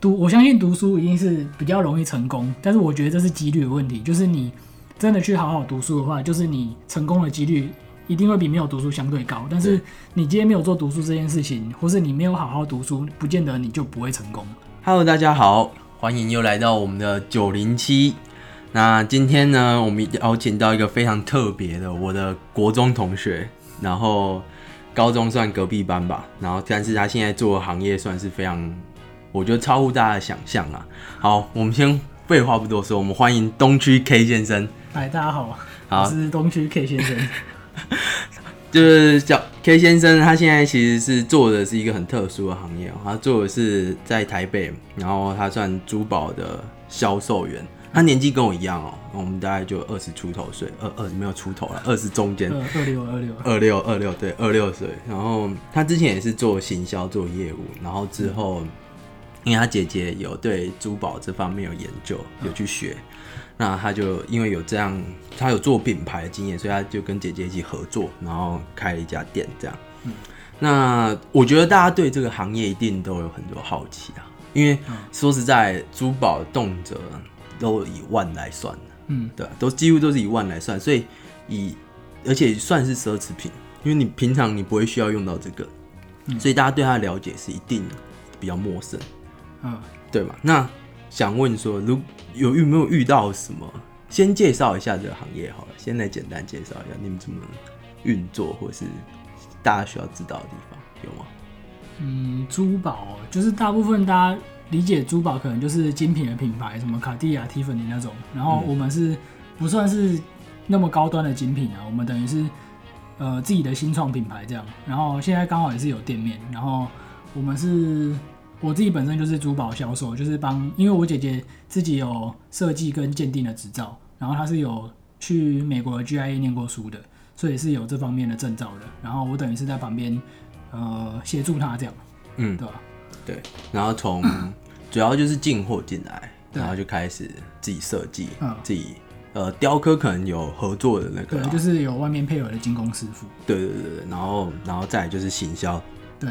读，我相信读书一定是比较容易成功，但是我觉得这是几率的问题，就是你真的去好好读书的话，就是你成功的几率一定会比没有读书相对高。但是你今天没有做读书这件事情，或是你没有好好读书，不见得你就不会成功。Hello，大家好，欢迎又来到我们的九零七。那今天呢，我们邀请到一个非常特别的，我的国中同学，然后高中算隔壁班吧，然后但是他现在做的行业算是非常，我觉得超乎大家的想象啊。好，我们先废话不多说，我们欢迎东区 K 先生。嗨，大家好，好我是东区 K 先生。就是叫 K 先生，他现在其实是做的是一个很特殊的行业哦，他做的是在台北，然后他算珠宝的销售员。他年纪跟我一样哦，我们大概就二十出头岁，二二十没有出头了，二十中间，二二六二六，二六二六对二六岁。然后他之前也是做行销做业务，然后之后因为他姐姐有对珠宝这方面有研究，有去学，那他就因为有这样，他有做品牌的经验，所以他就跟姐姐一起合作，然后开了一家店这样。那我觉得大家对这个行业一定都有很多好奇啊，因为说实在，珠宝动辄都以万来算。的。嗯，对啊，都几乎都是以万来算，所以以而且算是奢侈品，因为你平常你不会需要用到这个，所以大家对它的了解是一定比较陌生，嗯，对吧？那想问说，如有有没有遇到什么？先介绍一下这个行业好了，先来简单介绍一下你们怎么运作，或是大家需要知道的地方，有吗？嗯，珠宝就是大部分大家理解珠宝可能就是精品的品牌，什么卡地亚、蒂芙尼那种。然后我们是不算是那么高端的精品啊，我们等于是呃自己的新创品牌这样。然后现在刚好也是有店面，然后我们是我自己本身就是珠宝销售，就是帮，因为我姐姐自己有设计跟鉴定的执照，然后她是有去美国的 GIA 念过书的，所以是有这方面的证照的。然后我等于是在旁边呃协助她这样，嗯，对吧？对，然后从主要就是进货进来，然后就开始自己设计，嗯自己呃雕刻可能有合作的那个对啦，，就是有外面配合的精工师傅。对对对对，然后然后再就是行销，对，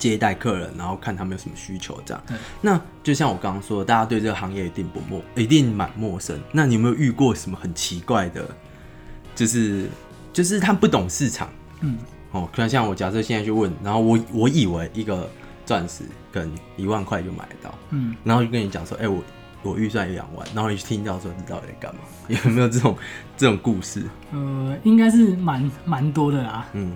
接待客人，然后看他们有什么需求这样对。那就像我刚刚说的，大家对这个行业一定不陌，一定蛮陌生。那你有没有遇过什么很奇怪的？就是就是他不懂市场嗯，哦，可能像我假设现在去问，然后我我以为一个钻石可能一万块就买得到，嗯，然后就跟你讲说，哎、我我预算有两万，然后你去听到说你到底在干嘛？有没有这种这种故事？呃，应该是蛮蛮多的啦。嗯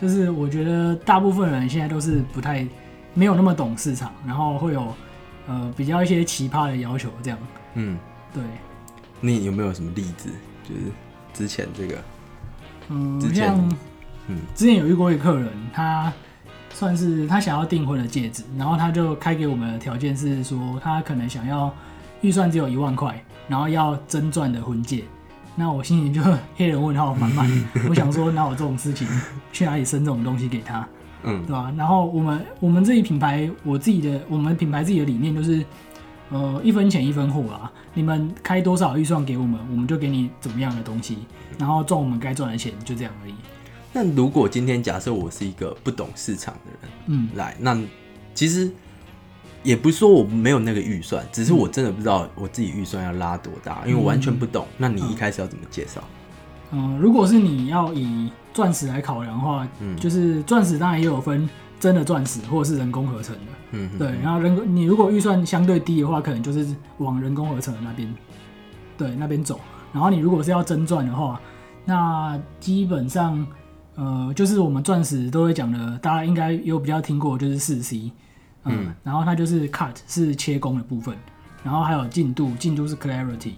就是我觉得大部分人现在都是不太没有那么懂市场，然后会有呃比较一些奇葩的要求这样。嗯，对，你有没有什么例子？就是之前这个，嗯，之前像嗯之前有遇过一个客人，他算是他想要订婚的戒指，然后他就开给我们的条件是说，他可能想要预算只有一万块，然后要真钻的婚戒。那我心里就 黑人问号满满，我想说哪有这种事情，去哪里生这种东西给他，嗯对吧？然后我们我们自己品牌，我自己的我们品牌自己的理念就是，呃，一分钱一分货啊。你们开多少预算给我们，我们就给你怎么样的东西，然后赚我们该赚的钱，就这样而已。那如果今天假设我是一个不懂市场的人嗯，来，那其实也不是说我没有那个预算，只是我真的不知道我自己预算要拉多大，因为我完全不懂。那你一开始要怎么介绍？嗯、如果是你要以钻石来考量的话，嗯就是钻石当然也有分真的钻石或者是人工合成的，嗯，对。然后人工你如果预算相对低的话，可能就是往人工合成的那边，对那边走。然后你如果是要真钻的话，那基本上呃就是我们钻石都会讲的，大家应该有比较听过，就是四 C，嗯，嗯。然后它就是 cut 是切工的部分，然后还有进度，进度是 clarity，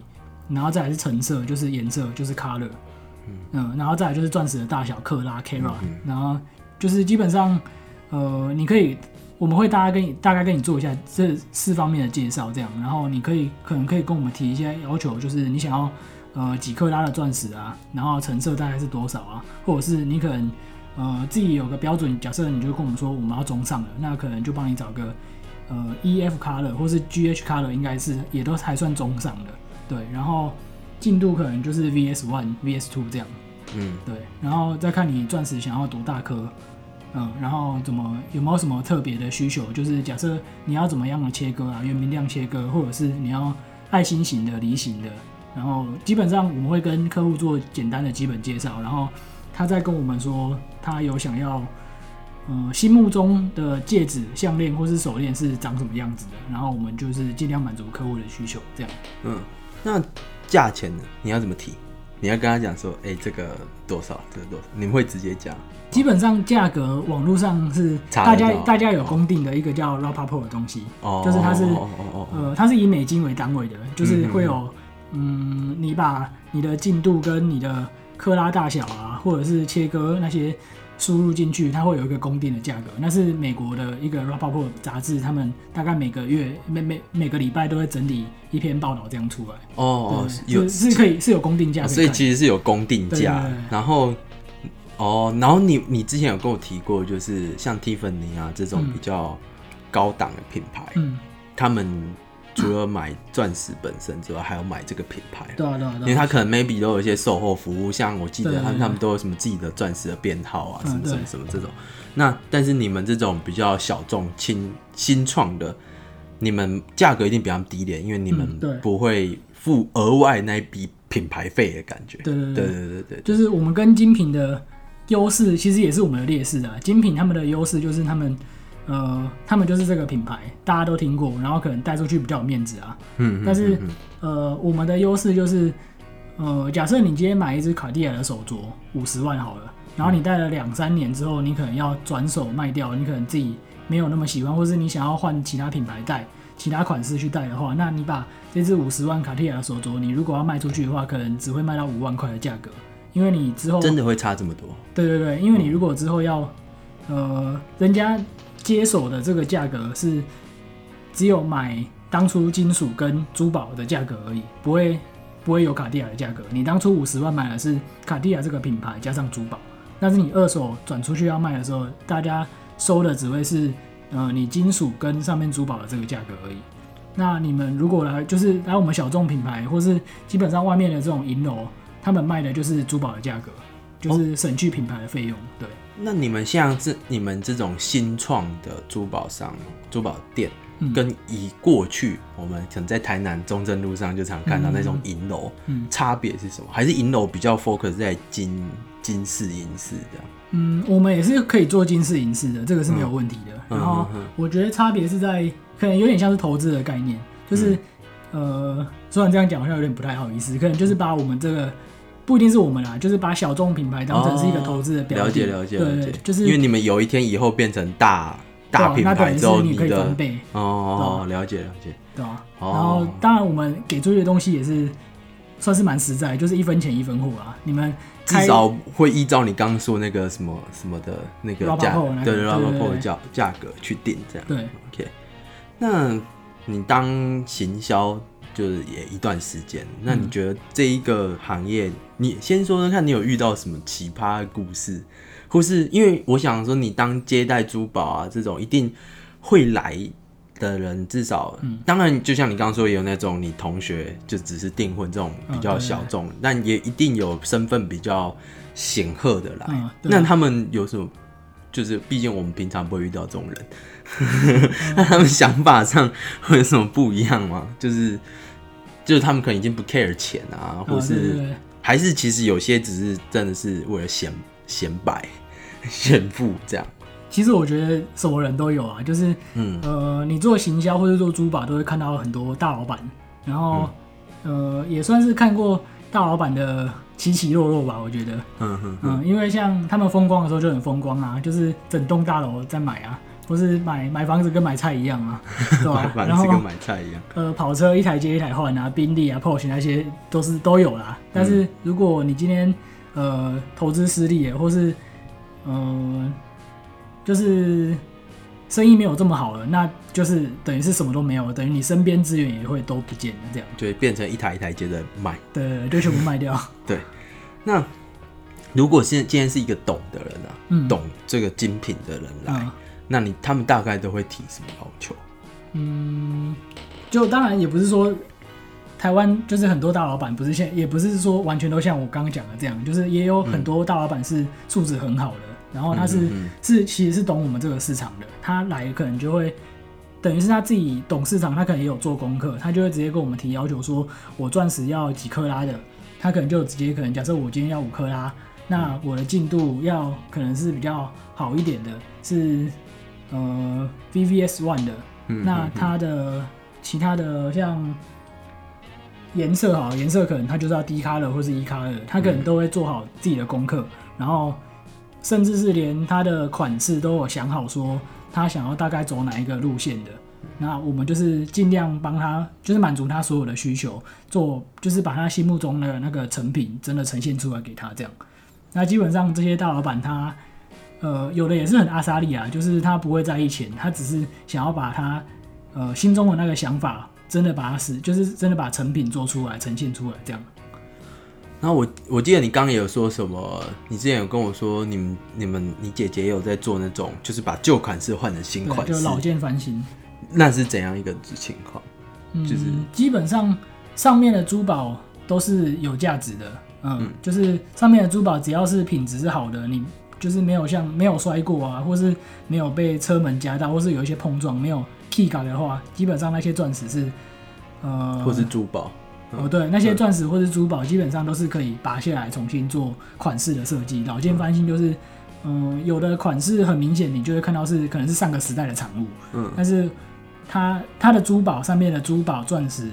然后再来是成色，就是颜色，就是 color，嗯，然后再来就是钻石的大小克拉 carat，、然后就是基本上，呃，你可以，我们会大概跟你大概跟你做一下这四方面的介绍，这样，然后你可以可能可以跟我们提一些要求，就是你想要呃几克拉的钻石啊，然后成色大概是多少啊，或者是你可能呃自己有个标准，假设你就跟我们说我们要中上的，那可能就帮你找个呃 EF color 或是 GH color，应该是也都还算中上的，对，然后进度可能就是 VS one、VS two 这样。嗯对，然后再看你钻石想要多大颗，嗯，然后怎么有没有什么特别的需求？就是假设你要怎么样的切割啊，圆明亮切割，或者是你要爱心型的、梨形的，然后基本上我们会跟客户做简单的基本介绍，然后他在跟我们说他有想要，呃，心目中的戒指、项链或是手链是长什么样子的，然后我们就是尽量满足客户的需求，这样。嗯，那价钱呢？你要怎么提？你要跟他讲说，哎、这个多少，这个多少？你们会直接讲？基本上价格网络上是大家大家有公定的一个叫 Rapaport 的东西，哦，就是它是哦哦哦哦，呃，它是以美金为单位的，就是会有嗯，你把你的进度跟你的克拉大小啊，或者是切割那些输入进去，它会有一个公定的价格。那是美国的一个 Rapaport 杂志，他们大概每个月每每每个礼拜都会整理一篇报道这样出来。哦哦，有是是可以是有公定价所以其实是有公定价然后哦，然后你你之前有跟我提过，就是像 Tiffany 啊这种嗯比较高档的品牌，嗯，他们除了买钻石本身之外，还要买这个品牌。对啊对啊因为他可能 maybe 都有一些售后服务，像我记得他们他们都有什么自己的钻石的编号啊，嗯什么什么什么这种。那但是你们这种比较小众、轻新创的，你们价格一定比他们低廉，因为你们不会付额外那一笔品牌费的感觉。对对对对对对对，就是我们跟精品的优势，其实也是我们的劣势啊。精品他们的优势就是他们，呃，他们就是这个品牌，大家都听过，然后可能带出去比较有面子啊。嗯，但是呃，我们的优势就是，呃，假设你今天买一只卡地亚的手镯，五十万好了，然后你戴了两三年之后，你可能要转手卖掉，你可能自己没有那么喜欢，或是你想要换其他品牌戴、其他款式去戴的话，那你把这只五十万卡地亚的手镯，你如果要卖出去的话，可能只会卖到五万块的价格，因为你之后真的会差这么多？对对对，因为你如果之后要，呃，人家接手的这个价格是只有买当初金属跟珠宝的价格而已，不会不会有卡地亚的价格。你当初五十万买的是卡地亚这个品牌加上珠宝，但是你二手转出去要卖的时候，大家收的只会是呃你金属跟上面珠宝的这个价格而已。那你们如果来就是来我们小众品牌，或是基本上外面的这种银楼，他们卖的就是珠宝的价格，就是省去品牌的费用。对，那你们像这你们这种新创的珠宝商、珠宝店，嗯跟以过去我们可能在台南中正路上就常看到那种银楼，嗯差别是什么？还是银楼比较 focus 在金金饰银饰这样？嗯，我们也是可以做金饰银饰的，这个是没有问题的。嗯然后我觉得差别是在可能有点像是投资的概念，就是、嗯呃，虽然这样讲好像有点不太好意思，可能就是把我们这个不一定是我们啦，就是把小众品牌当成是一个投资的标的。哦了解了解对了解，对就是因为你们有一天以后变成大大品牌之后，你可以的翻倍，哦，了解了解，对然后当然我们给出去的东西也是算是蛮实在，就是一分钱一分货啊。你们至少会依照你刚刚说那个什么什么的那个价对对 rubber 对 pole 的对。价价格去定这样。对。OK，那你当行销就是也一段时间，那你嗯觉得这一个行业，你先说说看你有遇到什么奇葩的故事，或是因为我想说，你当接待珠宝啊这种，一定会来的人，至少，嗯当然就像你刚刚说，也有那种你同学就只是订婚这种比较小众，但也一定有身份比较显赫的来。那他们有什么？就是毕竟我们平常不会遇到这种人，那他们想法上会有什么不一样吗？就是就是他们可能已经不 care 钱啊，或是对还是其实有些只是真的是为了显显摆、炫富这样。其实我觉得什么人都有啊，就是嗯呃，你做行销或者做珠宝，都会看到很多大老板，然后、呃，也算是看过大老板的起起落落吧。我觉得，嗯哼哼，嗯，因为像他们风光的时候就很风光啊，就是整栋大楼在买啊，不是买买房子跟买菜一样吗，对吧、买然后房子跟买菜一样。呃，跑车一台接一台换啊，宾利啊、Porsche 那些都是都有啦。但是如果你今天呃投资失利，或是呃就是生意没有这么好了，那就是等于是什么都没有了，等于你身边资源也会都不见了，这样就会变成一台一台接着卖。对，就全部卖掉。对，那如果现今天是一个懂的人啊，嗯懂这个精品的人来，嗯那你他们大概都会提什么要求？嗯，就当然也不是说台湾就是很多大老板不是现也不是说完全都像我刚刚讲的这样，就是也有很多大老板是素质很好的，然后他是、嗯是其实是懂我们这个市场的，他来可能就会等于是他自己懂市场，他可能也有做功课，他就会直接跟我们提要求说，我钻石要几克拉的，他可能就直接可能假设我今天要五克拉，那我的进度要可能是比较好一点的，是呃 VVS One 的，嗯那它的其他的像颜色好，颜色可能它就是要低咖的或是一咖的，它可能都会做好自己的功课，然后甚至是连它的款式都有想好说他想要大概走哪一个路线的。那我们就是尽量帮他，就是满足他所有的需求，做就是把他心目中的那个成品真的呈现出来给他这样。那基本上这些大老板他，呃，有的也是很阿莎利啊，就是他不会在意钱，他只是想要把他呃心中的那个想法真的把它实，就是真的把成品做出来，呈现出来这样。然后我我记得你刚刚也有说什么，你之前有跟我说，你们你们你姐姐也有在做那种，就是把旧款式换成新，款式，就老件翻新。那是怎样一个情况？嗯，就是基本上上面的珠宝都是有价值的，嗯，就是上面的珠宝只要是品质是好的，你就是没有像没有摔过啊，或是没有被车门夹到，或是有一些碰撞没有 key 感的话，基本上那些钻石是，呃，或是珠宝？哦对，那些钻石或是珠宝基本上都是可以拔下来重新做款式的设计，老件翻新就是。嗯，有的款式很明显，你就会看到是可能是上个时代的产物，嗯，但是它它的珠宝上面的珠宝钻石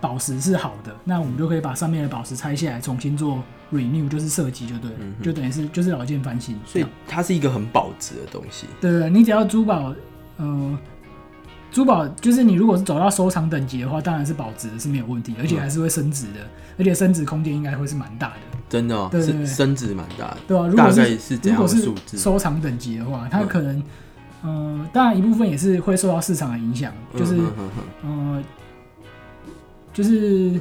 宝石是好的，那我们就可以把上面的宝石拆下来重新做 renew，就是设计就对了，就等于是就是老件翻新。嗯所以它是一个很保值的东西。对对，你只要珠宝，嗯、珠宝就是你如果是走到收藏等级的话，当然是保值是没有问题，而且还是会升值的，而且升值空间应该会是蛮大的，真的、哦，对对对升值蛮大的。对啊、如大概果是如果是的数字？收藏等级的话，它嗯可能，嗯、当然一部分也是会受到市场的影响，就是。嗯，就是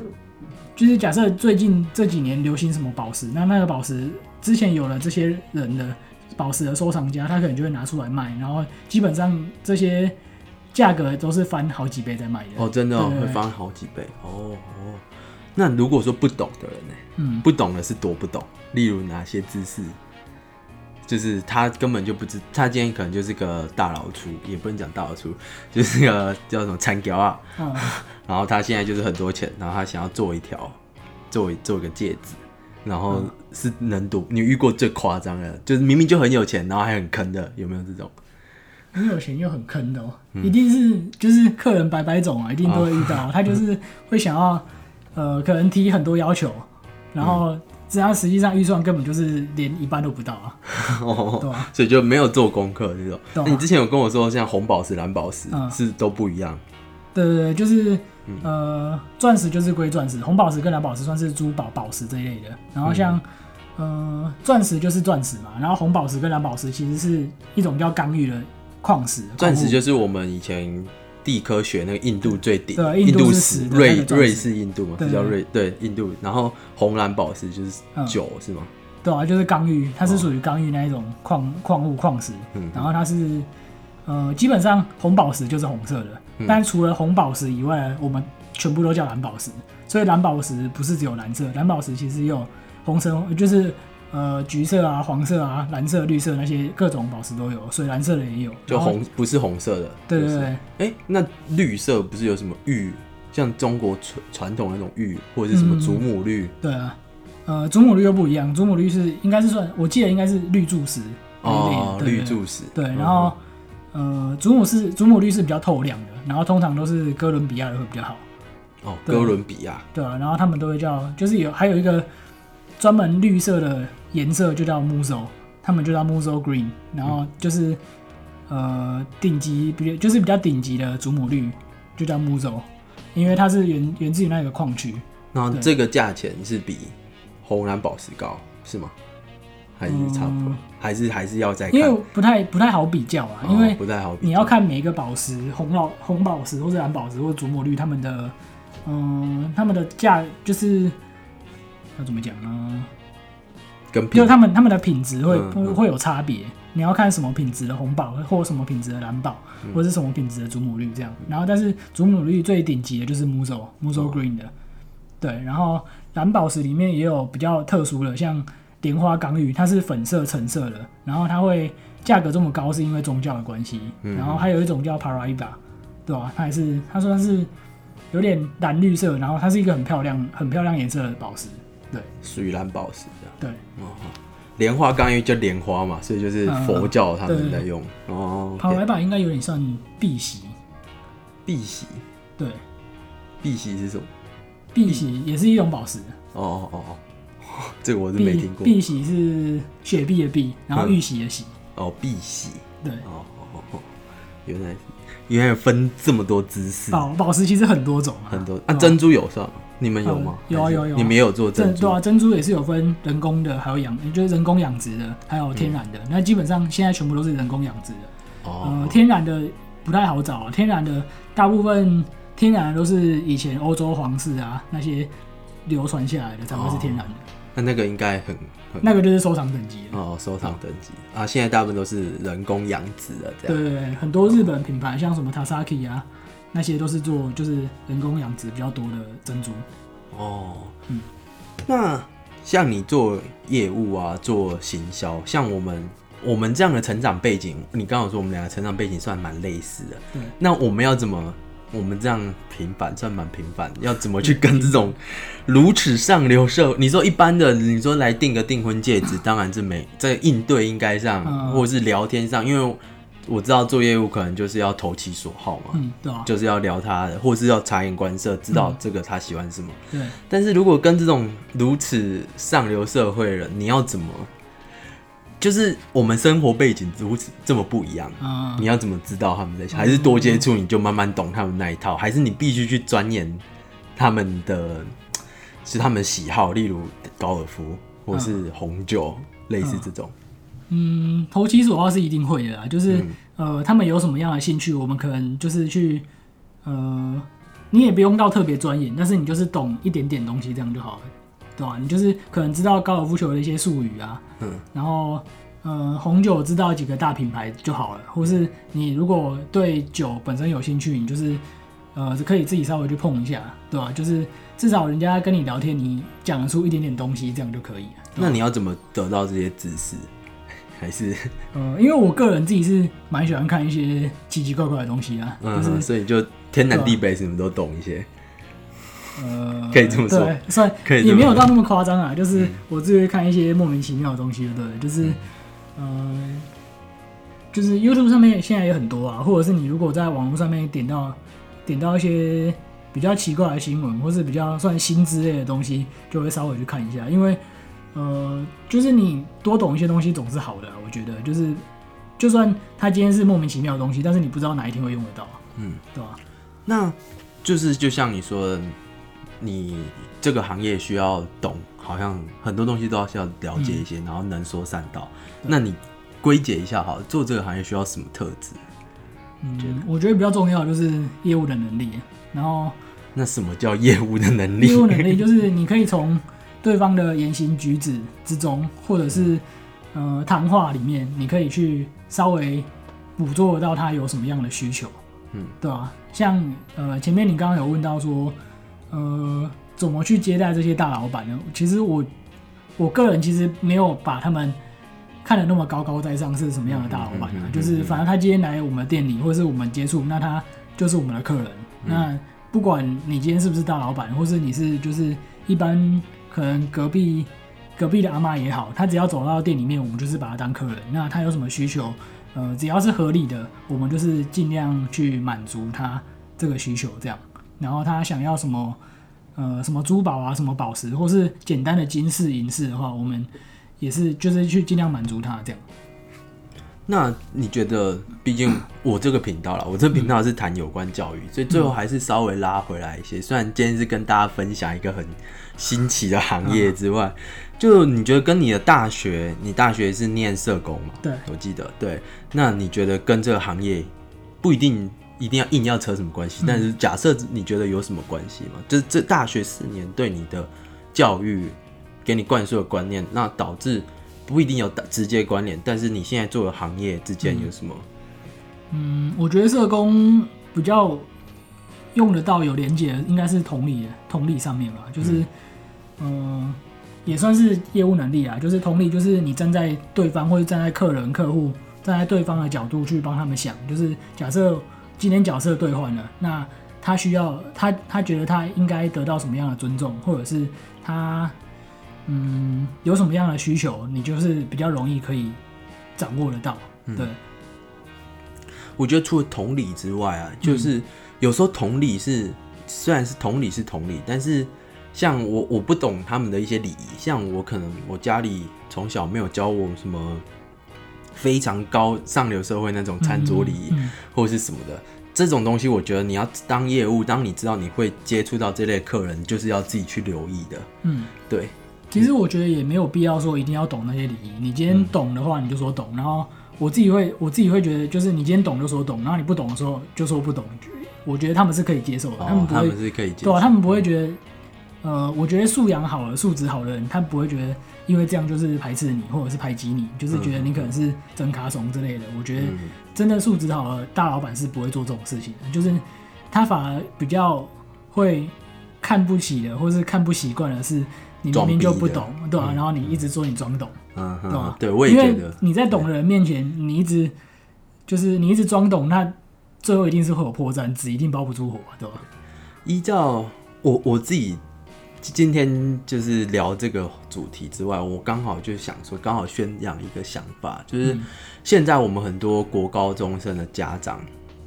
就是假设最近这几年流行什么宝石，那那个宝石之前有了这些人的宝石的收藏家，他可能就会拿出来卖，然后基本上这些价格都是翻好几倍在卖的。哦，真的、会翻好几倍。哦哦，那如果说不懂的人呢？嗯，不懂的是多不懂，例如哪些知识，就是他根本就不知，他今天可能就是个大老粗，也不能讲大老粗，就是个叫什么残条啊，嗯。然后他现在就是很多钱，然后他想要做一条，做一做一个戒指，然后嗯。是能赌，你遇过最夸张的，就是明明就很有钱，然后还很坑的，有没有这种？很有钱又很坑的哦、嗯。一定是就是客人百百种啊，一定都会遇到。他就是会想要呃，可能提很多要求，然后这样实际上预算根本就是连一半都不到啊，对啊、所以就没有做功课这种。懂那你之前有跟我说，像红宝石、蓝宝石、嗯是都不一样，对对对，就是嗯呃，钻石就是归钻石，红宝石跟蓝宝石算是珠宝宝石这一类的。然后像呃，钻石就是钻石嘛，然后红宝石跟蓝宝石其实是一种叫刚玉的矿石。钻石就是我们以前地科学那个印度最顶，印度石瑞瑞士印度嘛，叫瑞对印度。然后红蓝宝石就是嗯酒是吗？对啊，就是刚玉，它是属于刚玉那一种矿矿物矿石。嗯然后它是呃，基本上红宝石就是红色的，嗯但除了红宝石以外，我们全部都叫蓝宝石。所以蓝宝石不是只有蓝色，蓝宝石其实也有红橙，就是呃橘色啊、黄色啊、蓝色、绿色那些各种宝石都有，水蓝色的也有。就，红不是红色的，就是对对对，哎、那绿色不是有什么玉，像中国传传统那种玉，或者是什么嗯祖母绿？对啊。呃，祖母绿又不一样，祖母绿是应该是算，我记得应该是绿柱石哦，绿柱石。对，嗯然后、呃，祖母是祖母绿是比较透亮的，然后通常都是哥伦比亚的会比较好，哦，哥伦比亚对啊，然后他们都会叫，就是有还有一个专门绿色的颜色就叫 muso，他们就叫 muso green，然后就是、呃顶级比就是比较顶级的祖母绿就叫 muso，因为它是源源自于那个矿区，对那这个价钱是比红蓝宝石高是吗？还是差不多？嗯还是还是要再看？因为不太不太好比较啊，因哦为不太好你要看每一个宝石，红老红宝石或者蓝宝石或者祖母绿，他们的嗯，他们的价就是要怎么讲呢？跟就是他们他们的品质会、会有差别。你要看什么品质的红宝，或什么品质的蓝宝，嗯或者是什么品质的祖母绿这样。然后，但是祖母绿最顶级的就是 Muso 哦 Muso Green 的，对。然后蓝宝石里面也有比较特殊的，像莲花港玉，它是粉色、橙色的，然后它会价格这么高，是因为宗教的关系。嗯然后还有一种叫 Paraiba，对吧、它还是，它算是有点蓝绿色，然后它是一个很漂亮、很漂亮颜色的宝石。对属于蓝宝石这样。对哦，莲花刚因为叫莲花嘛，所以就是佛教他们嗯在用。哦，OK，，Paraiba 应该有点算碧玺。碧玺，对，碧玺是什么？碧玺也是一种宝石。哦哦哦哦，这个我是碧没听过。碧玺是雪碧的碧，然后嗯玉玺的玺。哦，碧玺。对，哦哦哦哦，原来原来分这么多姿势，宝宝石其实很多种啊，很多啊。珍珠有算吗？你们有吗？嗯有啊有啊有啊你们也有做珍珠对啊，珍珠也是有分人工的，还有养，就是人工养殖的，还有天然的。那基本上现在全部都是人工养殖的。呃，哦，天然的不太好找、啊，天然的大部分天然的都是以前欧洲皇室啊那些流传下来的才会是天然的，那那个应该很很那个就是收藏等级。哦收藏等级啊。现在大部分都是人工养殖的这样。对对对，很多日本品牌像什么 Tasaki 啊，那些都是做就是人工养殖比较多的珍珠。哦，嗯那像你做业务啊，做行销，像我们我们这样的成长背景，你刚好说我们两个成长背景算蛮类似的。对，那我们要怎么？我们这样平凡算蛮平凡，要怎么去跟这种如此上流社？你说一般的，你说来订个订婚戒指，当然是没在应对应该上，嗯或者是聊天上，因为我知道做业务可能就是要投其所好嘛，嗯，对啊，就是要聊他的，或是要察言观色，知道这个他喜欢什么。对，但是如果跟这种如此上流社会人，你要怎么？就是我们生活背景如此这么不一样，嗯，你要怎么知道他们在想？还是多接触你就慢慢懂他们那一套？还是你必须去钻研他们的，是他们的喜好，例如高尔夫或是红酒，类似这种。嗯，投其所好是一定会的啦，就是、嗯呃，他们有什么样的兴趣，我们可能就是去呃，你也不用到特别专业，但是你就是懂一点点东西，这样就好了，对吧、你就是可能知道高尔夫球的一些术语啊，嗯，然后呃，红酒知道几个大品牌就好了，或是你如果对酒本身有兴趣，你就是呃，可以自己稍微去碰一下，对吧、就是至少人家跟你聊天，你讲得出一点点东西，这样就可以了。那你要怎么得到这些知识？还是嗯，因为我个人自己是蛮喜欢看一些奇奇怪怪的东西啊，嗯，就是所以就天南地北什么都懂一些。呃，可以这么说。对，算可以也没有到那么夸张啊，就是我自己会看一些莫名其妙的东西，对，就是、嗯。呃，就是 YouTube 上面现在也很多啊，或者是你如果在网络上面点到点到一些比较奇怪的新闻，或是比较算新之类的东西，就会稍微去看一下，因为呃，就是你多懂一些东西总是好的啊、我觉得就是就算它今天是莫名其妙的东西，但是你不知道哪一天会用得到，嗯，对吧？那就是就像你说的，你这个行业需要懂，好像很多东西都要需要了解一些，然后能说善道。那你归结一下，好了，做这个行业需要什么特质？嗯，我觉得比较重要的就是业务的能力，然后那什么叫业务的能力？业务能力就是你可以从对方的言行举止之中，或者是呃谈话里面，你可以去稍微捕捉到他有什么样的需求，嗯，对吧、像呃前面你刚刚有问到说，呃怎么去接待这些大老板呢？其实我我个人其实没有把他们看得那么高高在上是什么样的大老板啊，嗯嗯嗯嗯就是反正他今天来我们店里，或者是我们接触，那他就是我们的客人。那不管你今天是不是大老板，或是你是就是一般可能隔壁隔壁的阿妈也好，她只要走到店里面，我们就是把她当客人。那她有什么需求，呃，只要是合理的，我们就是尽量去满足她这个需求，这样。然后她想要什么，呃，什么珠宝啊，什么宝石，或是简单的金饰、银饰的话，我们也是就是去尽量满足她这样。那你觉得，毕竟我这个频道啦，我这频道是谈有关教育，所以最后还是稍微拉回来一些。虽然今天是跟大家分享一个很新奇的行业之外，就你觉得跟你的大学，你大学是念社工嘛？对，我记得对。那你觉得跟这个行业不一定一定要硬要扯什么关系？但是假设你觉得有什么关系吗？就是这大学四年对你的教育给你灌输的观念，那导致不一定有直接关联，但是你现在做的行业之间有什么？嗯，我觉得社工比较用得到有连接的，应该是同理同理上面吧，就是，嗯、也算是业务能力啊，就是同理，就是你站在对方或者站在客人、客户站在对方的角度去帮他们想，就是假设今天角色兑换了，那他需要他他觉得他应该得到什么样的尊重，或者是他嗯有什么样的需求，你就是比较容易可以掌握得到，对。我觉得除了同理之外啊，就是有时候同理是虽然是同理是同理，但是像我我不懂他们的一些礼仪，像我可能我家里从小没有教我什么非常高上流社会那种餐桌礼仪或者是什么的这种东西，我觉得你要当业务，当你知道你会接触到这类客人，就是要自己去留意的。嗯，对。其实我觉得也没有必要说一定要懂那些礼仪，你今天懂的话你就说懂，然后。我自己会，我自己会觉得，就是你今天懂就说懂，然后你不懂的时候就说不懂。我觉得他们是可以接受的，他们不会，是可以接对啊，他们不会觉得，呃，我觉得素养好了、素质好的人，他不会觉得因为这样就是排斥你，或者是排挤你，就是觉得你可能是真卡怂之类的。我觉得真的素质好了，大老板是不会做这种事情的，就是他反而比较会看不起的，或是看不习惯的是你明明就不懂，对啊，然后你一直说你装懂。嗯，对吧？对，我也觉得你在懂的人面前，你一直就是你一直装懂，那最后一定是会有破绽，纸一定包不住火，对吧？依照我我自己今天就是聊这个主题之外，我刚好就想说，刚好宣扬一个想法，就是现在我们很多国高中生的家长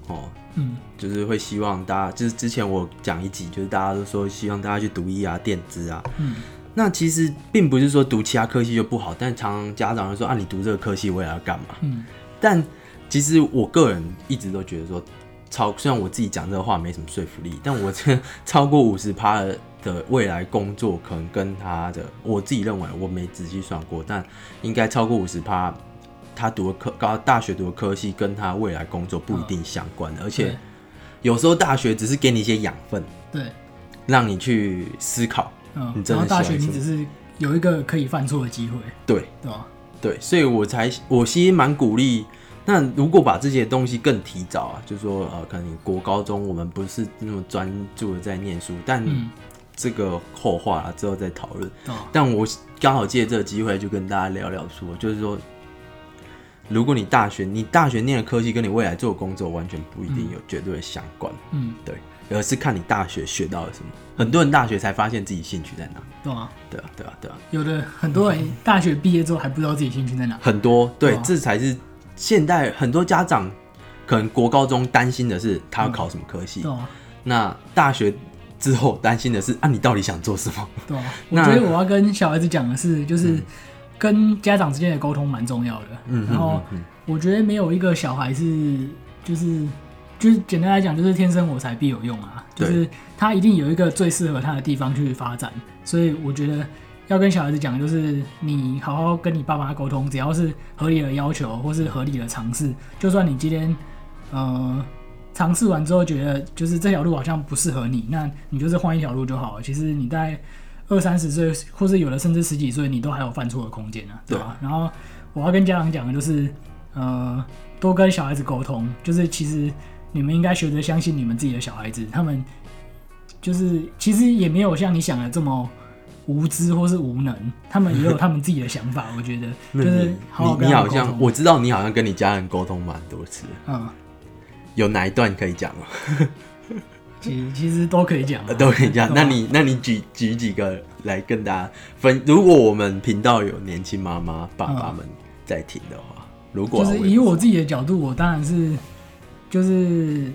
哦，嗯，就是会希望大家，就是之前我讲一集，就是大家都说希望大家去读医啊、电子啊，嗯。那其实并不是说读其他科系就不好，但常常家长会说啊，你读这个科系为了要干嘛？嗯，但其实我个人一直都觉得说，超虽然我自己讲这个话没什么说服力，但我这 超过五十趴的未来工作，可能跟他的我自己认为我没仔细算过，但应该超过五十趴，他读的科高大学读的科系跟他未来工作不一定相关的，而且有时候大学只是给你一些养分，对，让你去思考。嗯，然后大学你只是有一个可以犯错的机会，对对吧？对，所以我才我其实蛮鼓励。那如果把这些东西更提早啊，就说呃，可能国高中我们不是那么专注的在念书，但这个后话了之后再讨论。但我刚好借这个机会就跟大家聊聊说，就是说，如果你大学你大学念的科技跟你未来做工作完全不一定有绝对的相关，嗯，对。而是看你大学学到了什么，很多人大学才发现自己兴趣在哪，对啊，对啊，对啊，对啊，有的很多人大学毕业之后还不知道自己兴趣在哪，很多，对，这才是现代很多家长可能国高中担心的是他要考什么科系，对啊，那大学之后担心的是啊，你到底想做什么？对啊，我觉得我要跟小孩子讲的是，就是跟家长之间的沟通蛮重要的，嗯，然后我觉得没有一个小孩是就是。就是简单来讲，就是天生我材必有用啊，就是他一定有一个最适合他的地方去发展，所以我觉得要跟小孩子讲，就是你好好跟你爸妈沟通，只要是合理的要求或是合理的尝试，就算你今天呃尝试完之后觉得就是这条路好像不适合你，那你就是换一条路就好了。其实你在二三十岁，或是有的甚至十几岁，你都还有犯错的空间啊，对吧？然后我要跟家长讲的就是，呃，多跟小孩子沟通，就是其实。你们应该学着相信你们自己的小孩子，他们就是其实也没有像你想的这么无知或是无能，他们也有他们自己的想法。我觉得 就是好好跟你好像我知道你好像跟你家人沟通蛮多次，嗯，有哪一段可以讲吗？其其实都可以讲，都可以讲。那你那你举举几个来跟大家分？如果我们频道有年轻妈妈爸爸们在听的话，如果就是以我自己的角度，我当然是。就是，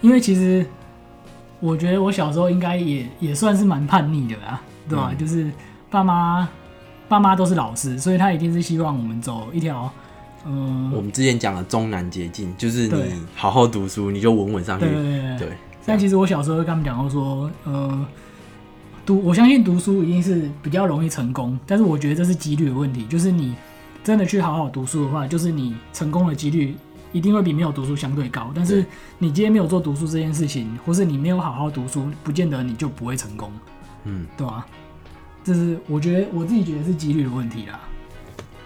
因为其实我觉得我小时候应该也也算是蛮叛逆的啦，对吧？就是爸妈爸妈都是老师，所以他一定是希望我们走一条，嗯，我们之前讲的中南捷径，就是你好好读书，你就稳稳上去。对对对。对。但其实我小时候跟他们讲过说，呃，读我相信读书一定是比较容易成功，但是我觉得这是几率的问题，就是你真的去好好读书的话，就是你成功的几率。一定会比没有读书相对高，但是你今天没有做读书这件事情，或是你没有好好读书，不见得你就不会成功，嗯，对吧？这是我觉得我自己觉得是几率的问题啦。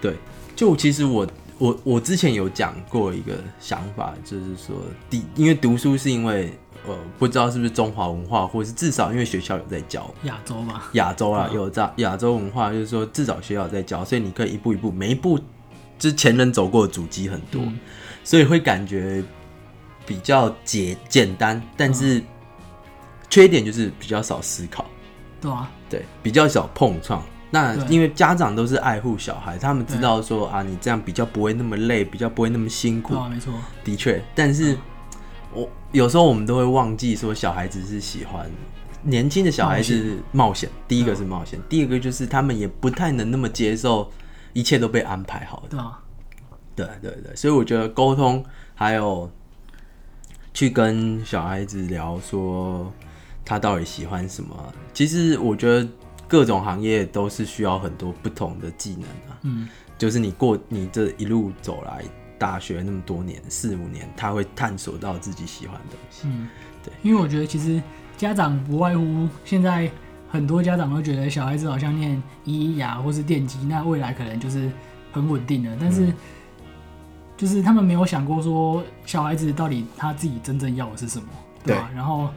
对，就其实我我我之前有讲过一个想法，就是说第因为读书是因为呃，不知道是不是中华文化，或者是至少因为学校有在教。亚洲嘛，亚洲啦，嗯有在亚洲文化，就是说至少学校有在教，所以你可以一步一步，每一步之前人走过的足迹很多，嗯所以会感觉比较简简单，但是缺点就是比较少思考，对啊，对，比较少碰撞。那因为家长都是爱护小孩，他们知道说啊，你这样比较不会那么累，比较不会那么辛苦，啊，没错，的确。但是我有时候我们都会忘记说，小孩子是喜欢年轻的小孩是冒险。第一个是冒险，第二个就是他们也不太能那么接受一切都被安排好的。对啊，对对对，所以我觉得沟通还有去跟小孩子聊说他到底喜欢什么，其实我觉得各种行业都是需要很多不同的技能啊。嗯，就是你过你这一路走来，大学那么多年四五年，他会探索到自己喜欢的东西。嗯，对，因为我觉得其实家长不外乎现在很多家长都觉得小孩子好像念医呀或是电机，那未来可能就是很稳定的，但是嗯就是他们没有想过说小孩子到底他自己真正要的是什么，对吧？然后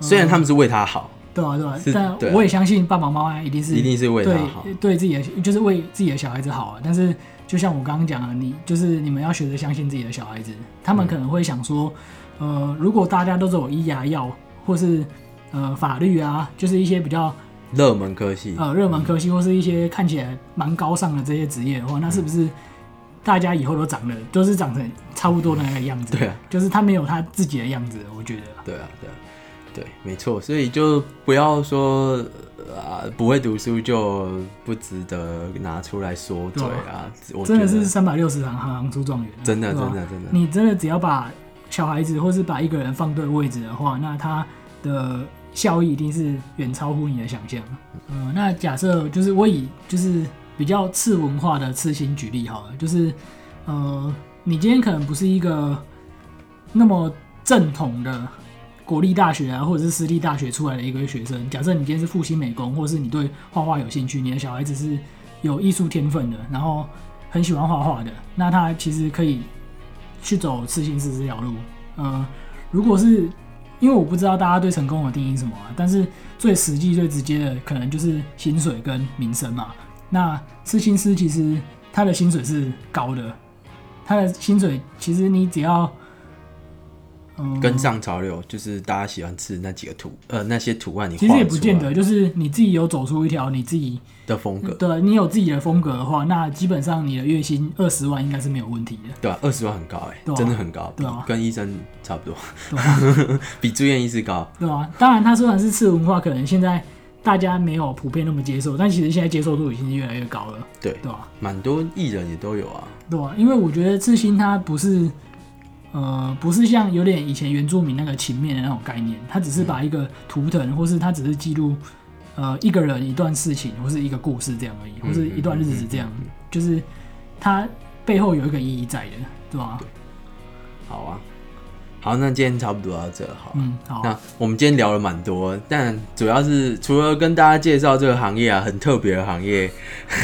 虽然他们是为他好，对啊对啊，但我也相信爸爸妈妈一定是一定是为他好。对自己的就是为自己的小孩子好啊。但是就像我刚刚讲的，你就是你们要学着相信自己的小孩子，他嗯们可能会想说，呃，如果大家都是有医牙药或是呃法律啊，就是一些比较热门科系，呃热门科系或是一些看起来蛮高尚的这些职业的话，那是不是大家以后都长得都是长成差不多的那个样子？对啊，就是他没有他自己的样子，我觉得。对啊，对啊，对，没错。所以就不要说啊、不会读书就不值得拿出来说嘴啊。我真的是三百六十行，行行出状元啊。真的真的真的，你真的只要把小孩子或是把一个人放对位置的话，那他的效益一定是远超乎你的想象。嗯、那假设就是我以就是比较次文化的次新举例好了，就是呃，你今天可能不是一个那么正统的国立大学啊，或者是私立大学出来的一个学生。假设你今天是复兴美工，或是你对画画有兴趣，你的小孩子是有艺术天分的，然后很喜欢画画的，那他其实可以去走刺青师这条路。呃，如果是因为我不知道大家对成功的定义什么、啊，但是最实际、最直接的可能就是薪水跟名声嘛。那刺青师其实他的薪水是高的，他的薪水其实你只要嗯跟上潮流，就是大家喜欢吃那几个图，呃，那些图案你其实也不见得，就是你自己有走出一条你自己的风格，对你有自己的风格的话，那基本上你的月薪二十万应该是没有问题的，对吧、二十万很高哎、真的很高，比对啊跟医生差不多？比住院医师高。对啊？当然，他虽然是次文化，可能现在大家没有普遍那么接受，但其实现在接受度已经是越来越高了，对，对吧？蛮多艺人也都有啊。对吧？因为我觉得刺青它不是，呃，不是像有点以前原住民那个情面的那种概念，它只是把一个图腾，或是它只是记录，呃，一个人一段事情，或是一个故事这样而已，或是一段日子这样，就是它背后有一个意义在的，对吧？好啊，好，那今天差不多到这好。了。嗯，好，那我们今天聊了蛮多，但主要是除了跟大家介绍这个行业啊，很特别的行业，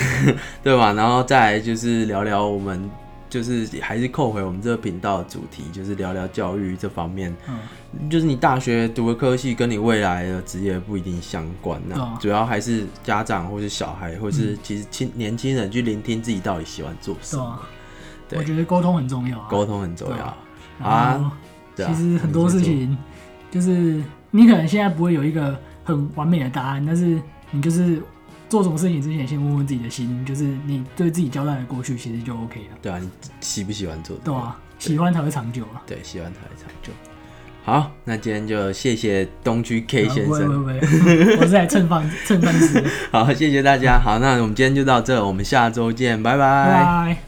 对吧？然后再来就是聊聊我们，就是还是扣回我们这个频道的主题，就是聊聊教育这方面。嗯，就是你大学读的科系跟你未来的职业不一定相关那、主要还是家长或是小孩，或是其实青年轻人去聆听自己到底喜欢做什么。对我觉得沟通很重要啊，沟通很重要。啊。其实很多事情就是你可能现在不会有一个很完美的答案，但是你就是做什么事情之前先问问自己的心，就是你对自己交代的过去，其实就 OK 了，对啊，你喜不喜欢做？对啊？喜欢才会长久啊。对，喜欢才会长久。好，那今天就谢谢东区 K 先不会不生，会不会，我是来蹭饭蹭饭吃的，好，谢谢大家。好，那我们今天就到这，我们下周见，拜拜拜。